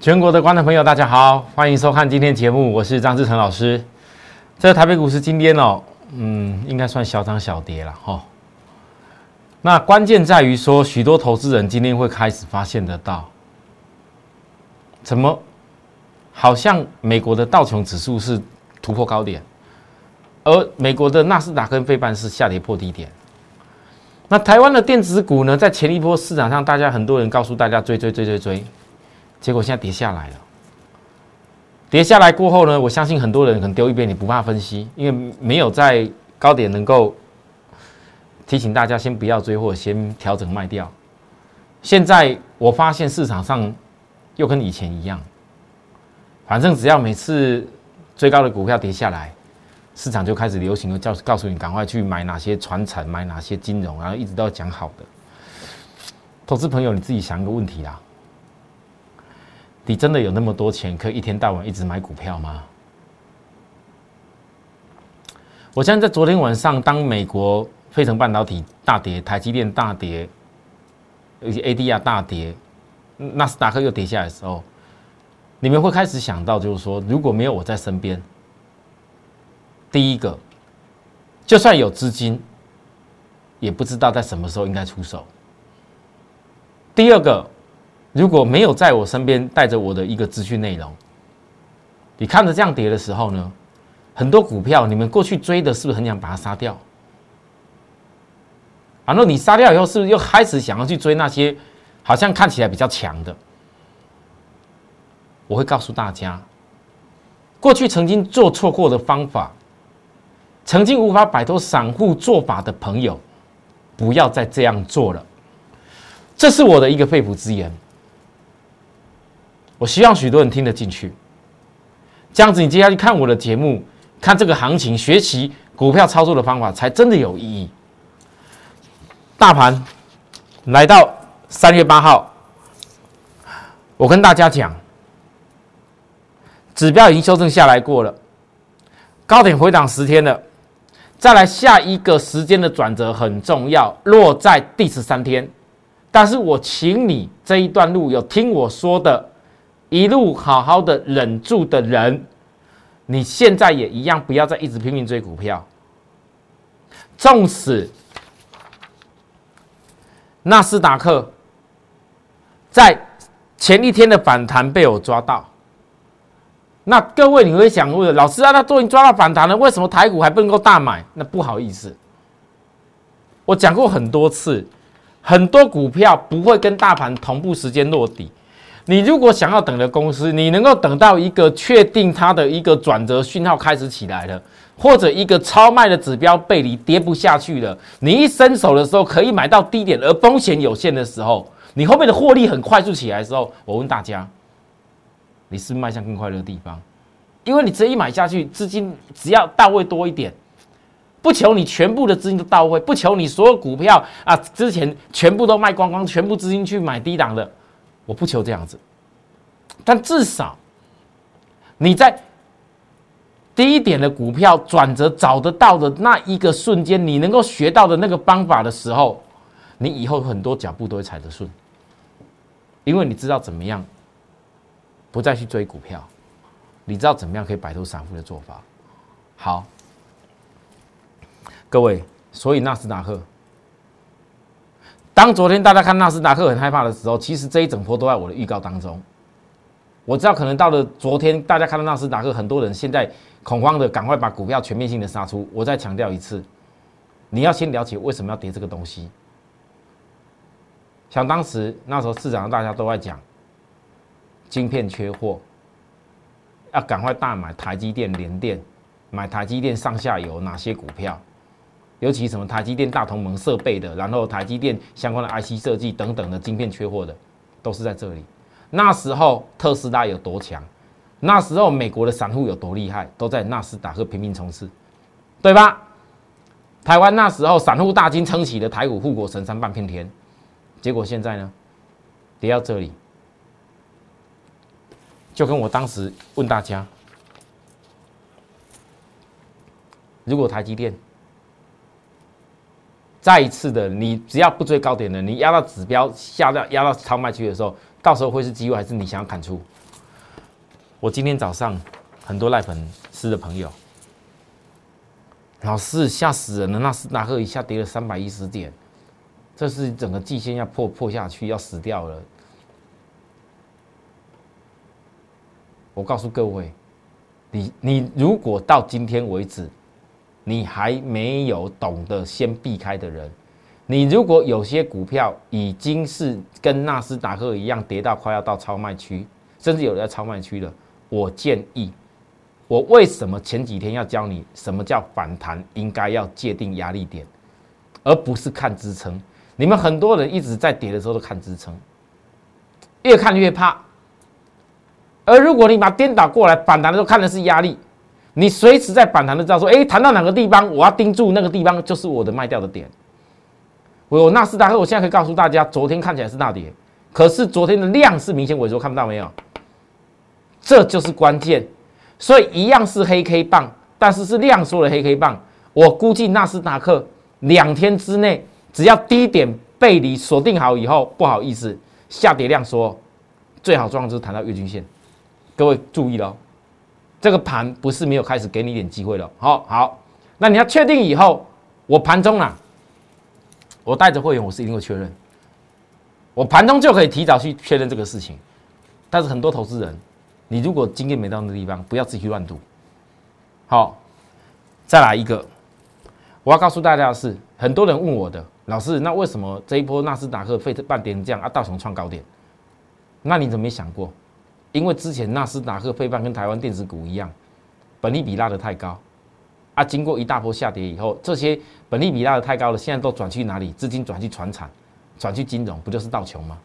全国的观众朋友，大家好，欢迎收看今天节目，我是张志成老师。这个台北股市今天哦，嗯，应该算小涨小跌了哈。那关键在于说，许多投资人今天会开始发现得到，怎么好像美国的道琼指数是突破高点，而美国的纳斯达克跟费半是下跌破低点。那台湾的电子股呢，在前一波市场上，大家很多人告诉大家追追追追追。结果现在跌下来了，跌下来过后呢，我相信很多人可能丢一边，你不怕分析，因为没有在高点能够提醒大家先不要追或者先调整卖掉。现在我发现市场上又跟以前一样，反正只要每次最高的股票跌下来，市场就开始流行了叫告诉你赶快去买哪些传产，买哪些金融，然后一直都要讲好的。投资朋友，你自己想一个问题啦。你真的有那么多钱，可以一天到晚一直买股票吗？我现在在昨天晚上，当美国费城半导体大跌，台积电大跌，而且 ADR 大跌，纳斯达克又跌下来的时候，你们会开始想到，就是说，如果没有我在身边，第一个，就算有资金，也不知道在什么时候应该出手；第二个。如果没有在我身边带着我的一个资讯内容，你看着这样跌的时候呢，很多股票你们过去追的是不是很想把它杀掉？然后你杀掉以后，是不是又开始想要去追那些好像看起来比较强的？我会告诉大家，过去曾经做错过的方法，曾经无法摆脱散户做法的朋友，不要再这样做了。这是我的一个肺腑之言。我希望许多人听得进去，这样子你接下去看我的节目，看这个行情，学习股票操作的方法，才真的有意义。大盘来到三月八号，我跟大家讲，指标已经修正下来过了，高点回档十天了，再来下一个时间的转折很重要，落在第十三天。但是我请你这一段路有听我说的。一路好好的忍住的人，你现在也一样，不要再一直拼命追股票。纵使纳斯达克在前一天的反弹被我抓到，那各位你会想问，老师啊，那都已经抓到反弹了，为什么台股还不能够大买？那不好意思，我讲过很多次，很多股票不会跟大盘同步时间落底。你如果想要等的公司，你能够等到一个确定它的一个转折讯号开始起来了，或者一个超卖的指标背离跌不下去了，你一伸手的时候可以买到低点，而风险有限的时候，你后面的获利很快速起来的时候，我问大家，你是迈向更快乐的地方？因为你直接一买下去，资金只要到位多一点，不求你全部的资金都到位，不求你所有股票啊之前全部都卖光光，全部资金去买低档的。我不求这样子，但至少你在低点的股票转折找得到的那一个瞬间，你能够学到的那个方法的时候，你以后很多脚步都会踩得顺，因为你知道怎么样不再去追股票，你知道怎么样可以摆脱散户的做法。好，各位，所以纳斯达克。当昨天大家看纳斯达克很害怕的时候，其实这一整波都在我的预告当中。我知道可能到了昨天，大家看到纳斯达克，很多人现在恐慌的，赶快把股票全面性的杀出。我再强调一次，你要先了解为什么要跌这个东西。像当时那时候市场上大家都在讲，晶片缺货，要赶快大买台积电、联电，买台积电上下游哪些股票。尤其什么台积电大同盟设备的，然后台积电相关的 IC 设计等等的晶片缺货的，都是在这里。那时候特斯拉有多强，那时候美国的散户有多厉害，都在纳斯达克拼命冲刺，对吧？台湾那时候散户大金撑起了台股护国神山半片天，结果现在呢，跌到这里，就跟我当时问大家，如果台积电。再一次的，你只要不追高点的，你压到指标下到压到超卖区的时候，到时候会是机会还是你想要砍出？我今天早上很多赖粉丝的朋友，老师吓死人了！纳斯达克一下跌了三百一十点，这是整个季线要破破下去，要死掉了。我告诉各位，你你如果到今天为止，你还没有懂得先避开的人，你如果有些股票已经是跟纳斯达克一样跌到快要到超卖区，甚至有在超卖区了，我建议，我为什么前几天要教你什么叫反弹，应该要界定压力点，而不是看支撑。你们很多人一直在跌的时候都看支撑，越看越怕。而如果你把颠倒过来，反弹的时候看的是压力，你随时在反弹的知道说，哎，弹到哪个地方，我要盯住那个地方，就是我的卖掉的点。我纳斯达克，我现在可以告诉大家，昨天看起来是大跌，可是昨天的量是明显萎缩，看不到没有？这就是关键。所以一样是黑 K 棒，但是是量缩的黑 K 棒。我估计纳斯达克两天之内，只要低点背离锁定好以后，不好意思，下跌量缩，最好状况就是弹到月均线。各位注意了，这个盘不是没有开始给你一点机会了。好好，那你要确定以后，我盘中啊，我带着会员，我是一定会确认，我盘中就可以提早去确认这个事情。但是很多投资人，你如果经验没到那地方，不要自己去乱赌。好，再来一个，我要告诉大家的是，很多人问我的老师，那为什么这一波纳斯达克费特半点这样啊，道琼创高点？那你怎么没想过？因为之前纳斯达克、费半跟台湾电子股一样，本利比拉的太高，啊，经过一大波下跌以后，这些本利比拉的太高了，现在都转去哪里？资金转去船产，转去金融，不就是道琼吗？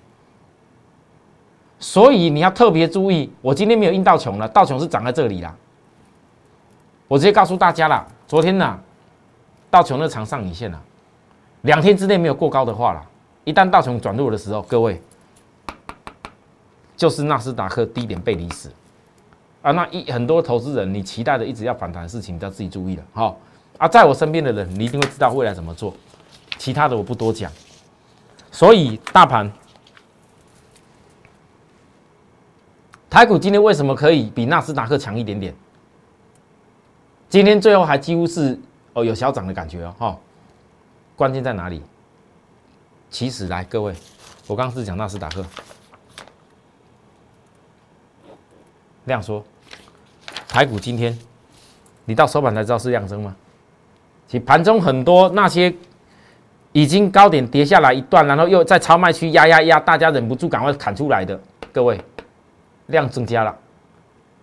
所以你要特别注意，我今天没有印道琼了，道琼是涨在这里啦。我直接告诉大家了，昨天呢，道琼的长上影线了，两天之内没有过高的话了，一旦道琼转弱的时候，各位。就是纳斯达克低点背离死啊！那一很多投资人，你期待的一直要反弹的事情，你要自己注意了。好啊，在我身边的人，你一定会知道未来怎么做。其他的我不多讲。所以大盘，台股今天为什么可以比纳斯达克强一点点？今天最后还几乎是哦有小涨的感觉哦。哈，关键在哪里？其实来各位，我刚刚是讲纳斯达克。量缩，台股今天，你到收盘才知道是量增吗？其盘中很多那些已经高点跌下来一段，然后又在超卖区压压压，大家忍不住赶快砍出来的，各位，量增加了，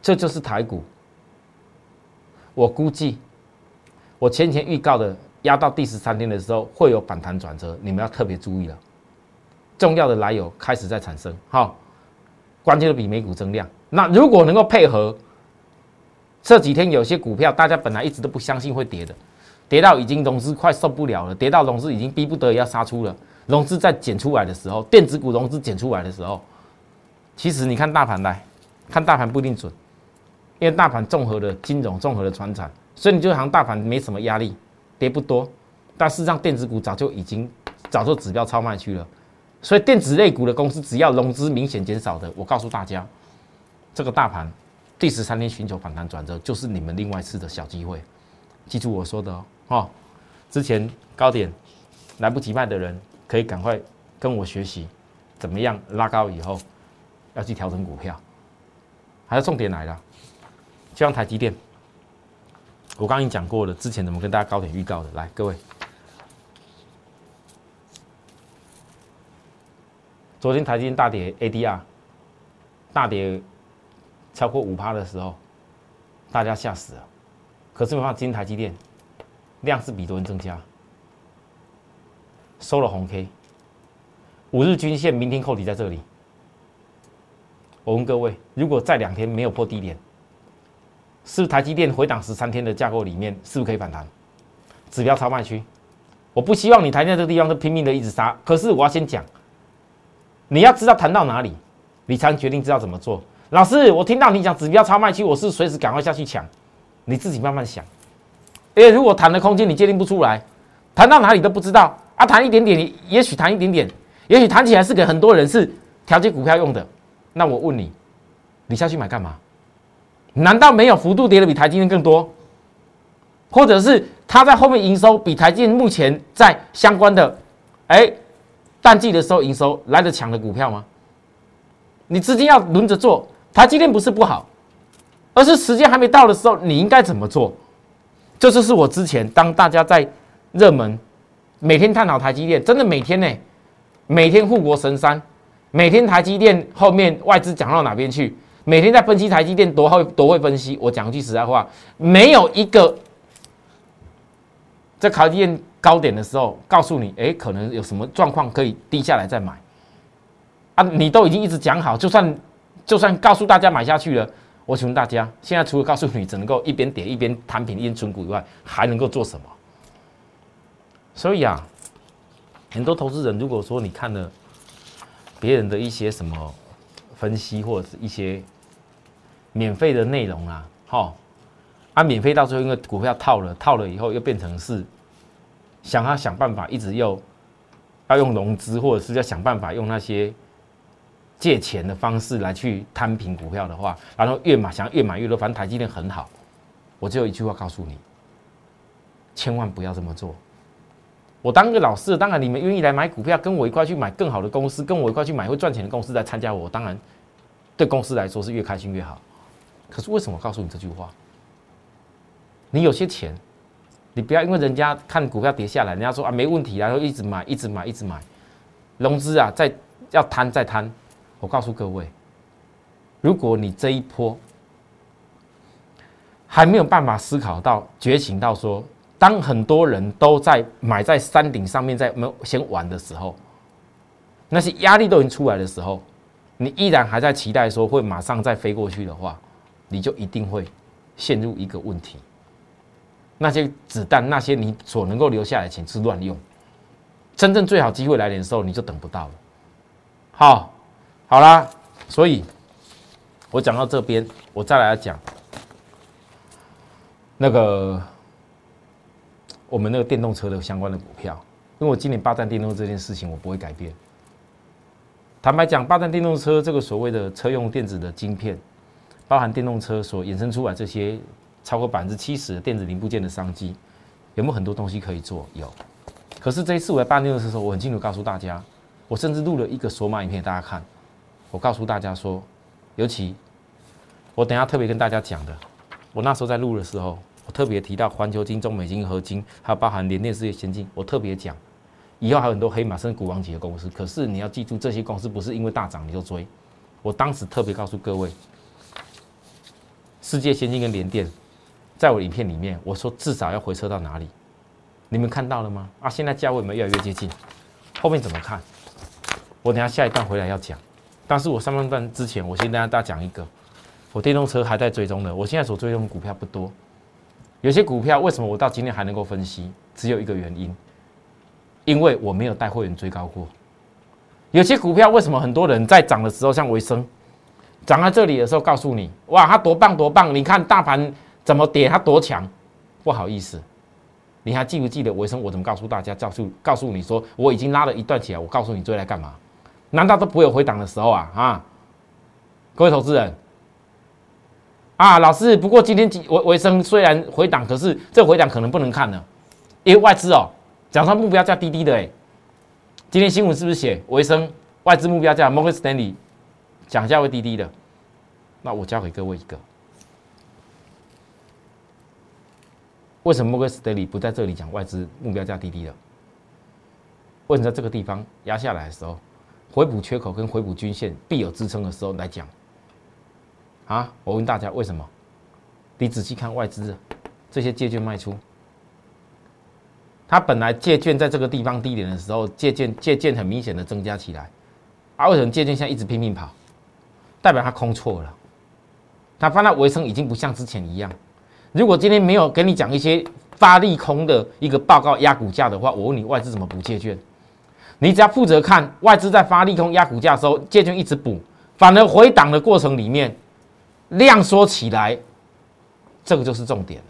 这就是台股。我估计，我前前预告的压到第十三天的时候会有反弹转折，你们要特别注意了。重要的来由开始在产生，好，关键的比美股增量。那如果能够配合这几天有些股票，大家本来一直都不相信会跌的，跌到已经融资快受不了了，跌到融资已经逼不得已要杀出了，融资在减出来的时候，电子股融资减出来的时候，其实你看大盘来看大盘不一定准，因为大盘综合的金融、综合的船产，所以你就好像大盘没什么压力，跌不多，但事实上电子股早就已经早就指标超卖去了，所以电子类股的公司只要融资明显减少的，我告诉大家。这个大盘第十三天寻求反弹转折，就是你们另外一次的小机会，记住我说的哦。哈，之前高点来不及卖的人，可以赶快跟我学习，怎么样拉高以后要去调整股票。还有重点来了，就像台积电，我刚刚已经讲过了，之前怎么跟大家高点预告的？来，各位，昨天台积电大跌，ADR 大跌。超过五趴的时候，大家吓死了。可是没办法，今天台积电量是比昨天增加，收了红 K。五日均线明天扣底在这里。我问各位，如果再两天没有破低点，是不是台积电回档十三天的架构里面，是不是可以反弹？指标超卖区，我不希望你台在这个地方都拼命的一直杀。可是我要先讲，你要知道谈到哪里，你才能决定知道怎么做。老师，我听到你讲指标超卖区，我是随时赶快下去抢，你自己慢慢想。因为如果弹的空间你界定不出来，弹到哪里都不知道啊，弹一点点，也许弹一点点，也许弹起来是给很多人是调节股票用的，那我问你，你下去买干嘛？难道没有幅度跌的比台积电更多？或者是它在后面营收比台积电目前在相关的，哎，淡季的时候营收来得强的股票吗？你资金要轮着做，台积电不是不好，而是时间还没到的时候，你应该怎么做？这就是我之前当大家在热门每天探讨台积电，真的每天呢，每天护国神山，每天台积电后面外资讲到哪边去，每天在分析台积电多会多会分析。我讲句实在话，没有一个。在考验高点的时候，告诉你，哎，可能有什么状况可以低下来再买啊？你都已经一直讲好，就算就算告诉大家买下去了，我请问大家，现在除了告诉你只能够一边跌一边摊平一边存股以外，还能够做什么？所以啊，很多投资人如果说你看了别人的一些什么分析或者是一些免费的内容啊，好。啊，免费到最后，因为股票套了，套了以后又变成是想要想办法，一直又要用融资，或者是要想办法用那些借钱的方式来去摊平股票的话，然后越买想越买越多，反正台积电很好，我只有一句话告诉你：千万不要这么做。我当个老师，当然你们愿意来买股票，跟我一块去买更好的公司，跟我一块去买会赚钱的公司来参加我，当然对公司来说是越开心越好。可是为什么告诉你这句话？你有些钱，你不要因为人家看股票跌下来，人家说啊没问题，然后一直买，一直买，一直买，融资啊再要摊再摊。我告诉各位，如果你这一波还没有办法思考到觉醒到说，当很多人都在买在山顶上面在没有先玩的时候，那些压力都已经出来的时候，你依然还在期待说会马上再飞过去的话，你就一定会陷入一个问题。那些子弹，那些你所能够留下来的钱是乱用，真正最好机会来临的时候，你就等不到了。好，好啦，所以我讲到这边，我再来讲那个我们那个电动车的相关的股票，因为我今年霸占电动这件事情，我不会改变。坦白讲，霸占电动车这个所谓的车用电子的晶片，包含电动车所衍生出来这些。超过百分之七十的电子零部件的商机，有没有很多东西可以做？有。可是这一次我在办电动车的时候，我很清楚告诉大家，我甚至录了一个索马影片给大家看。我告诉大家说，尤其我等下特别跟大家讲的，我那时候在录的时候，我特别提到环球金、中美金、合金，还有包含联电、世界先进，我特别讲，以后还有很多黑马甚至股王级的公司。可是你要记住，这些公司不是因为大涨你就追。我当时特别告诉各位，世界先进跟联电。在我影片里面，我说至少要回撤到哪里？你们看到了吗？啊，现在价位有没有越来越接近？后面怎么看？我等下下一段回来要讲。但是我上半段之前，我先跟大家讲一个，我电动车还在追踪的。我现在所追踪的股票不多，有些股票为什么我到今天还能够分析？只有一个原因，因为我没有带会员追高过。有些股票为什么很多人在涨的时候，像维生涨在这里的时候，告诉你哇，它多棒多棒！你看大盘。怎么跌？它多强？不好意思，你还记不记得维生？我怎么告诉大家？告诉告诉你说，我已经拉了一段起来。我告诉你追来干嘛？难道都不会有回档的时候啊？啊，各位投资人啊，老师，不过今天维维生虽然回档，可是这回档可能不能看了，因为外资哦，讲说目标价低低的哎。今天新闻是不是写维生外资目标价 Morgan Stanley 讲价会低低的？那我教给各位一个。为什么 Moore Stanley 不在这里讲外资目标价低低的？为什么在这个地方压下来的时候，回补缺口跟回补均线必有支撑的时候来讲？啊，我问大家为什么？你仔细看外资这些借券卖出，它本来借券在这个地方低点的时候，借券借券很明显的增加起来，啊为什么借券现在一直拼命跑？代表它空错了，它发现尾声已经不像之前一样。如果今天没有给你讲一些发利空的一个报告压股价的话，我问你外资怎么补借券？你只要负责看外资在发利空压股价的时候，借券一直补，反而回档的过程里面量缩起来，这个就是重点了。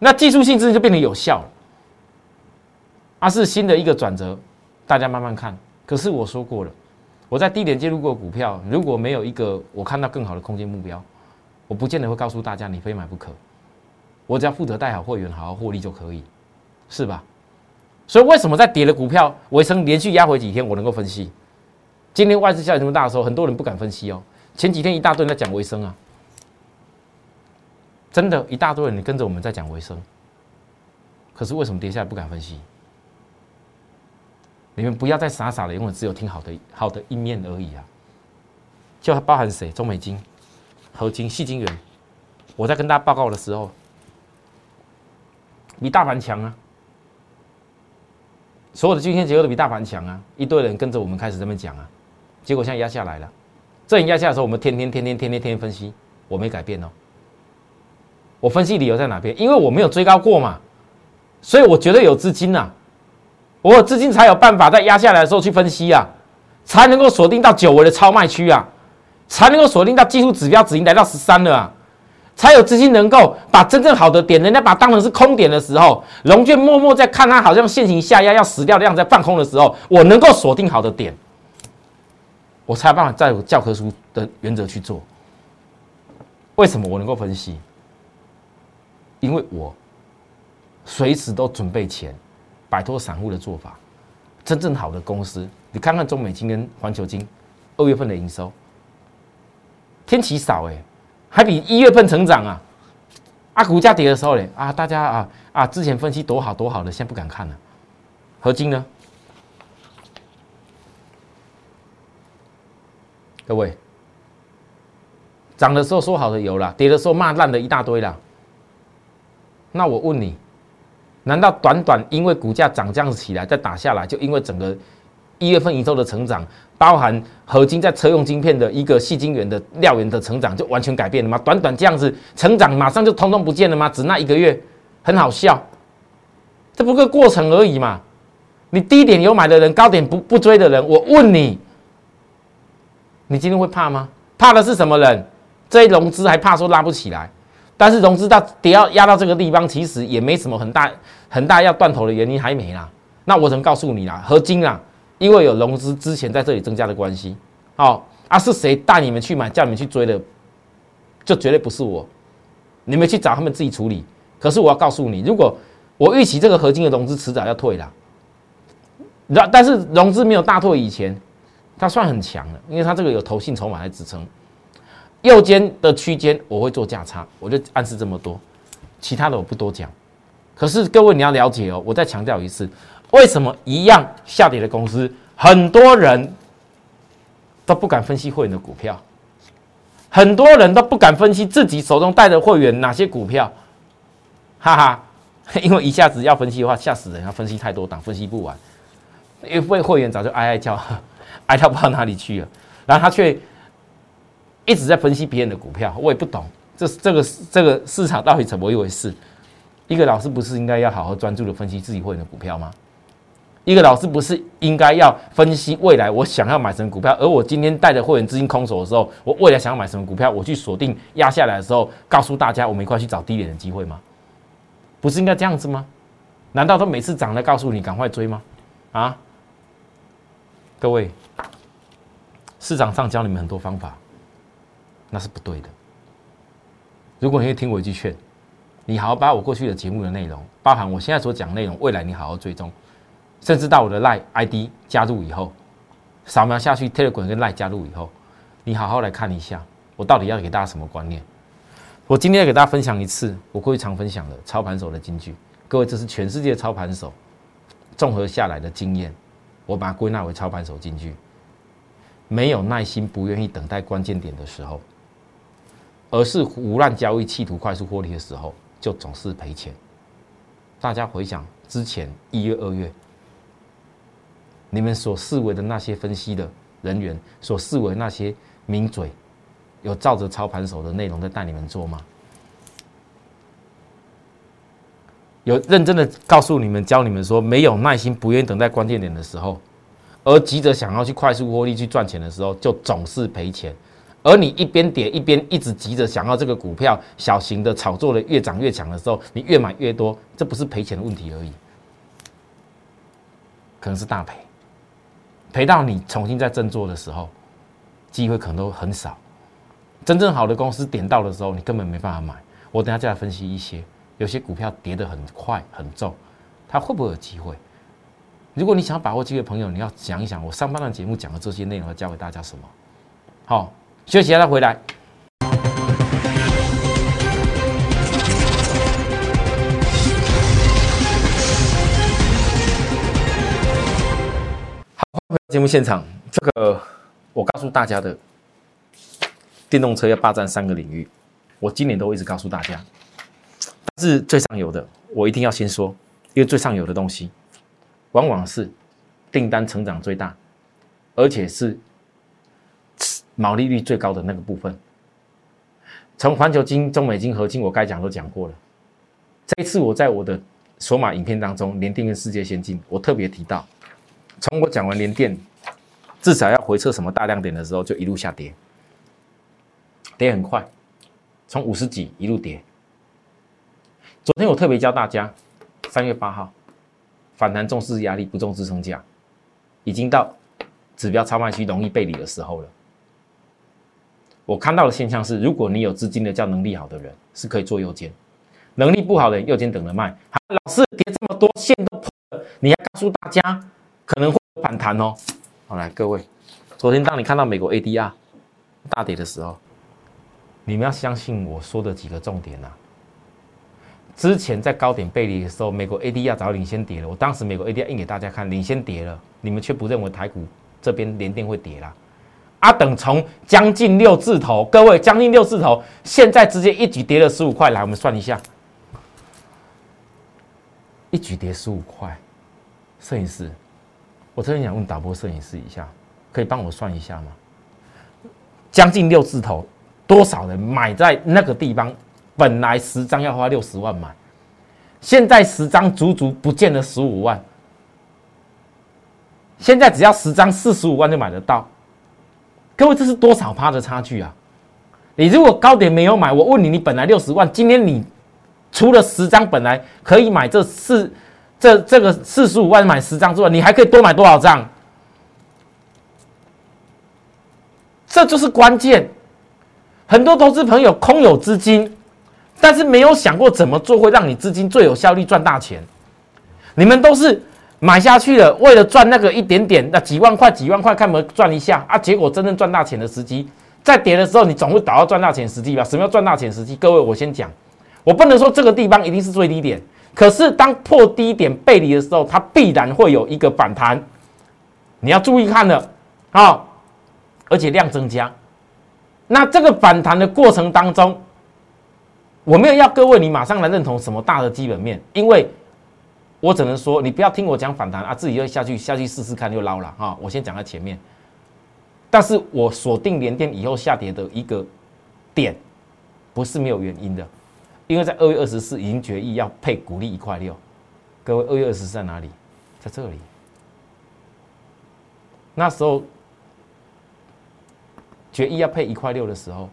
那技术性质就变得有效了，啊，是新的一个转折，大家慢慢看。可是我说过了，我在低点介入过股票，如果没有一个我看到更好的空间目标，我不见得会告诉大家你非买不可。我只要负责带好会员，好好获利就可以，是吧？所以为什么在跌的股票，维生连续压回几天，我能够分析？今天外资下跌这么大的时候，很多人不敢分析哦。前几天一大堆人在讲维生啊，真的，一大堆人跟着我们在讲维生。可是为什么跌下来不敢分析？你们不要再傻傻的，因为只有听好的好的一面而已啊！就包含谁？中美金、合金、细金元。我在跟大家报告的时候，比大盘强啊！所有的均线结构都比大盘强啊！一堆人跟着我们开始这么讲啊，结果现在压下来了。这压下来的时候，我们天天天天天天天分析，我没改变哦。我分析理由在哪边？因为我没有追高过嘛，所以我绝对有资金呐。我有资金才有办法在压下来的时候去分析啊，才能够锁定到久违的超卖区啊，才能够锁定到技术指标止盈来到十三了啊，才有资金能够把真正好的点，人家把当成是空点的时候，龙卷默默在看它好像现行下压要死掉的样子在放空的时候，我能够锁定好的点，我才有办法在教科书的原则去做。为什么我能够分析？因为我随时都准备钱。摆脱散户的做法，真正好的公司，你看看中美金跟环球金二月份的营收，天奇少哎，还比一月份成长啊！啊，股价跌的时候嘞啊，大家啊啊，之前分析多好多好的，现在不敢看了。合金呢？各位，涨的时候说好的有了，跌的时候骂烂的一大堆了。那我问你。难道短短因为股价涨这样子起来再打下来，就因为整个一月份营收的成长，包含合金在车用晶片的一个细晶圆的料源的成长，就完全改变了吗？短短这样子成长，马上就通通不见了吗？只那一个月，很好笑，这不个过程而已嘛。你低点有买的人，高点不不追的人，我问你，你今天会怕吗？怕的是什么人？这一融资还怕说拉不起来？但是融资到跌要压到这个地方，其实也没什么很大很大要断头的原因，还没啦。那我只能告诉你啦，合金啊，因为有融资之前在这里增加的关系，哦啊，是谁带你们去买，叫你们去追的，就绝对不是我。你们去找他们自己处理。可是我要告诉你，如果我预期这个合金的融资迟早要退了，然但是融资没有大退以前，它算很强了，因为它这个有投信筹码来支撑。右肩的区间我会做价差，我就暗示这么多，其他的我不多讲。可是各位你要了解哦，我再强调一次，为什么一样下跌的公司，很多人都不敢分析会员的股票，很多人都不敢分析自己手中带的会员哪些股票，哈哈，因为一下子要分析的话吓死人，要分析太多档，分析不完，因为会员早就哀哀叫，哀到不知道哪里去了，然后他却。一直在分析别人的股票，我也不懂，这这个这个市场到底怎么一回事？一个老师不是应该要好好专注的分析自己会员的股票吗？一个老师不是应该要分析未来我想要买什么股票，而我今天带着会员资金空手的时候，我未来想要买什么股票，我去锁定压下来的时候，告诉大家我们一块去找低点的机会吗？不是应该这样子吗？难道他每次涨了告诉你赶快追吗？啊，各位，市场上教你们很多方法。那是不对的。如果你听我一句劝，你好好把我过去的节目的内容，包含我现在所讲内容，未来你好好追踪，甚至到我的赖 ID 加入以后，扫描下去 Telegram 跟赖加入以后，你好好来看一下，我到底要给大家什么观念。我今天要给大家分享一次我过去常分享的操盘手的金句。各位，这是全世界操盘手综合下来的经验，我把它归纳为操盘手金句。没有耐心，不愿意等待关键点的时候。而是胡乱交易，企图快速获利的时候，就总是赔钱。大家回想之前一月、二月，你们所视为的那些分析的人员，所视为那些名嘴，有照着操盘手的内容在带你们做吗？有认真的告诉你们、教你们说，没有耐心、不愿意等待关键点的时候，而急着想要去快速获利、去赚钱的时候，就总是赔钱。而你一边跌一边一直急着想要这个股票小型的炒作的越涨越强的时候，你越买越多，这不是赔钱的问题而已，可能是大赔。赔到你重新再振作的时候，机会可能都很少。真正好的公司点到的时候，你根本没办法买。我等下再来分析一些，有些股票跌得很快很重，它会不会有机会？如果你想要把握机会，朋友，你要想一想，我上半段节目讲的这些内容要教给大家什么？好，休息一下再回来。节目现场，这个我告诉大家的。电动车要霸占三个领域，我今年都一直告诉大家。但是最上游的，我一定要先说，因为最上游的东西，往往是订单成长最大，而且是毛利率最高的那个部分。从环球金、中美金、合金，我该讲都讲过了。这一次我在我的索马影片当中，连电跟世界先进，我特别提到，从我讲完连电至少要回撤什么大量点的时候，就一路下跌。跌很快，从五十几一路跌。昨天我特别教大家，三月八号反弹重视压力，不重支撑价，已经到指标超卖区容易背离的时候了。我看到的现象是，如果你有资金的叫能力好的人，是可以做右肩；能力不好的右肩等着卖。老师跌这么多线都破了，你要告诉大家可能会反弹哦。好来，各位，昨天当你看到美国 ADR 大跌的时候。你们要相信我说的几个重点呐。之前在高点背离的时候，美国 ADR 早领先跌了。我当时美国 ADR 印给大家看，领先跌了，你们却不认为台股这边连电会跌啦。阿等从将近六字头，各位将近六字头，现在直接一举跌了十五块。来，我们算一下，一举跌十五块。摄影师，我真的想问导播摄影师一下，可以帮我算一下吗？将近六字头。多少人买在那个地方？本来十张要花六十万买，现在十张足足不见了十五万。现在只要十张四十五万就买得到。各位，这是多少趴的差距啊？你如果高点没有买，我问你，你本来六十万，今天你除了十张本来可以买这四这这个四十五万买十张之外，你还可以多买多少张？这就是关键。很多投资朋友空有资金，但是没有想过怎么做会让你资金最有效率赚大钱。你们都是买下去了，为了赚那个一点点，那几万块、几万块，看没赚一下啊？结果真正赚大钱的时机，在跌的时候，你总会找到赚大钱时机吧？什么叫赚大钱时机？各位，我先讲，我不能说这个地方一定是最低点，可是当破低点背离的时候，它必然会有一个反弹，你要注意看了啊，而且量增加。那这个反弹的过程当中，我没有要各位你马上来认同什么大的基本面，因为我只能说你不要听我讲反弹啊，自己又下去下去试试看就捞了哈。我先讲在前面，但是我锁定连电以后下跌的一个点，不是没有原因的，因为在二月二十四已经决议要配股利一块六，各位二月二十四在哪里？在这里，那时候。决议要配一块六的时候，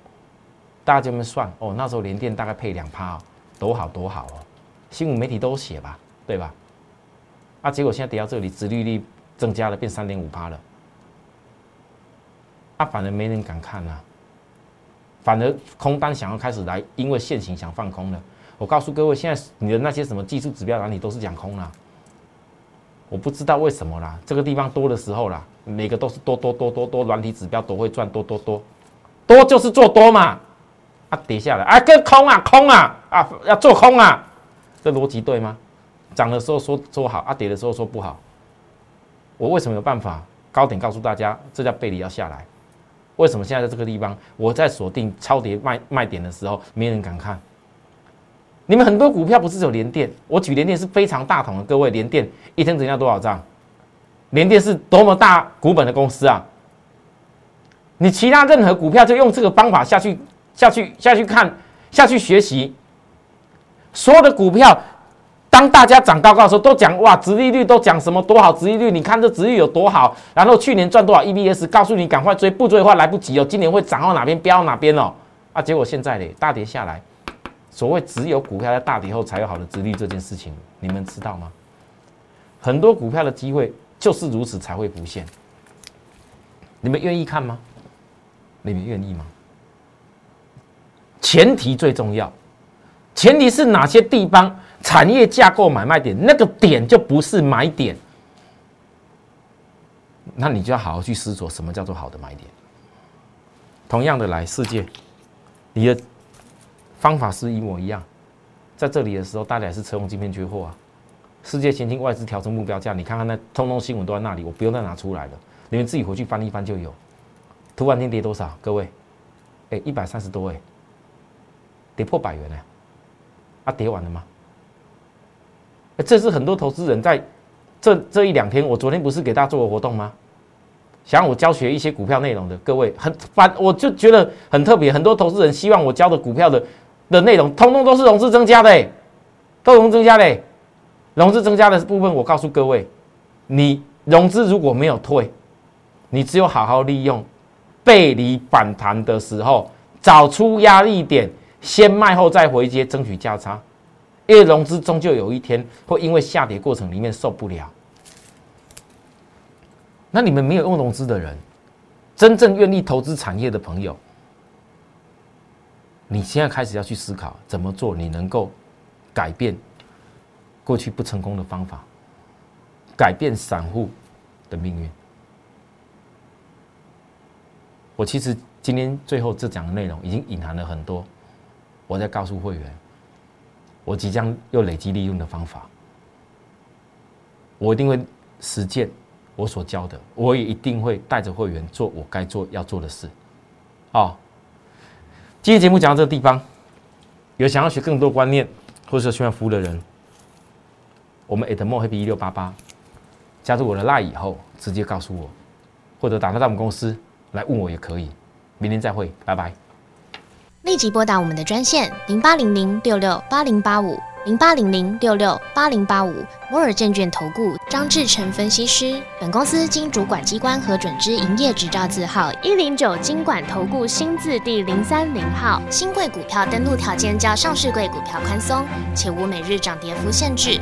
大家就么算哦。那时候连电大概配两趴哦，多好多好哦。新闻媒体都写吧，对吧？啊，结果现在跌到这里，殖利率增加了，变三点五趴了。啊，反而没人敢看啊，反而空单想要开始来，因为现行想放空了。我告诉各位，现在你的那些什么技术指标哪里都是讲空了。我不知道为什么啦，这个地方多的时候啦，每个都是多多多多多，软体指标都会赚多多多，多就是做多嘛，啊跌下来啊跟空啊空啊啊要做空啊，这逻辑对吗？涨的时候说说好啊，跌的时候说不好，我为什么有办法高点告诉大家这叫背离要下来？为什么现在在这个地方我在锁定超跌卖卖点的时候没人敢看？你们很多股票不是有连电？我举连电是非常大桶的，各位连电一天成交多少张？连电是多么大股本的公司啊！你其他任何股票就用这个方法下去下去下去看下去学习，所有的股票，当大家涨高高的时候，都讲哇，殖利率都讲什么多好，殖利率你看这殖利率有多好，然后去年赚多少 EBS，告诉你赶快追，不追的话来不及哦，今年会涨到哪边飙到哪边哦，啊，结果现在嘞大跌下来。所谓只有股票在大跌后才有好的殖利率这件事情，你们知道吗？很多股票的机会就是如此才会浮现。你们愿意看吗？你们愿意吗？前提最重要，前提是哪些地方产业架构买卖点，那个点就不是买点。那你就要好好去思索什么叫做好的买点。同样的来世界，你的方法是一模一样。在这里的时候，大家也是车用晶片缺货啊。世界前进外资调整目标价，你看看那通通新闻都在那里，我不用再拿出来了，你们自己回去翻一翻就有。突然间跌多少？各位，哎，一百三十多哎，跌破百元了，啊，跌完了吗？这是很多投资人在这这一两天，我昨天不是给大家做个活动吗？想我教学一些股票内容的各位，很反，我就觉得很特别。很多投资人希望我教的股票的的内容，通通都是融资增加的，都融资增加的。融资增加的部分，我告诉各位，你融资如果没有退，你只有好好利用背离反弹的时候，找出压力点，先卖后再回接，争取价差。因为融资终究有一天会因为下跌过程里面受不了。那你们没有用融资的人，真正愿意投资产业的朋友，你现在开始要去思考怎么做，你能够改变。过去不成功的方法，改变散户的命运。我其实今天最后这讲的内容已经隐含了很多，我在告诉会员，我即将又累积利润的方法，我一定会实践我所教的，我也一定会带着会员做我该做要做的事。哦，今天节目讲到这个地方，有想要学更多观念或者说需要服务的人。我们 at more happy 一六八八，加入我的 line 以后，直接告诉我，或者打到我们公司来问我也可以。明天再会，拜拜。立即拨打我们的专线零八零零六六八零八五零八零零六六八零八五摩尔证券投顾张志成分析师。本公司经主管机关核准之营业执照字号一零九金管投顾新字第零三零号。新贵股票登录条件较上市贵股票宽松，且无每日涨跌幅限制。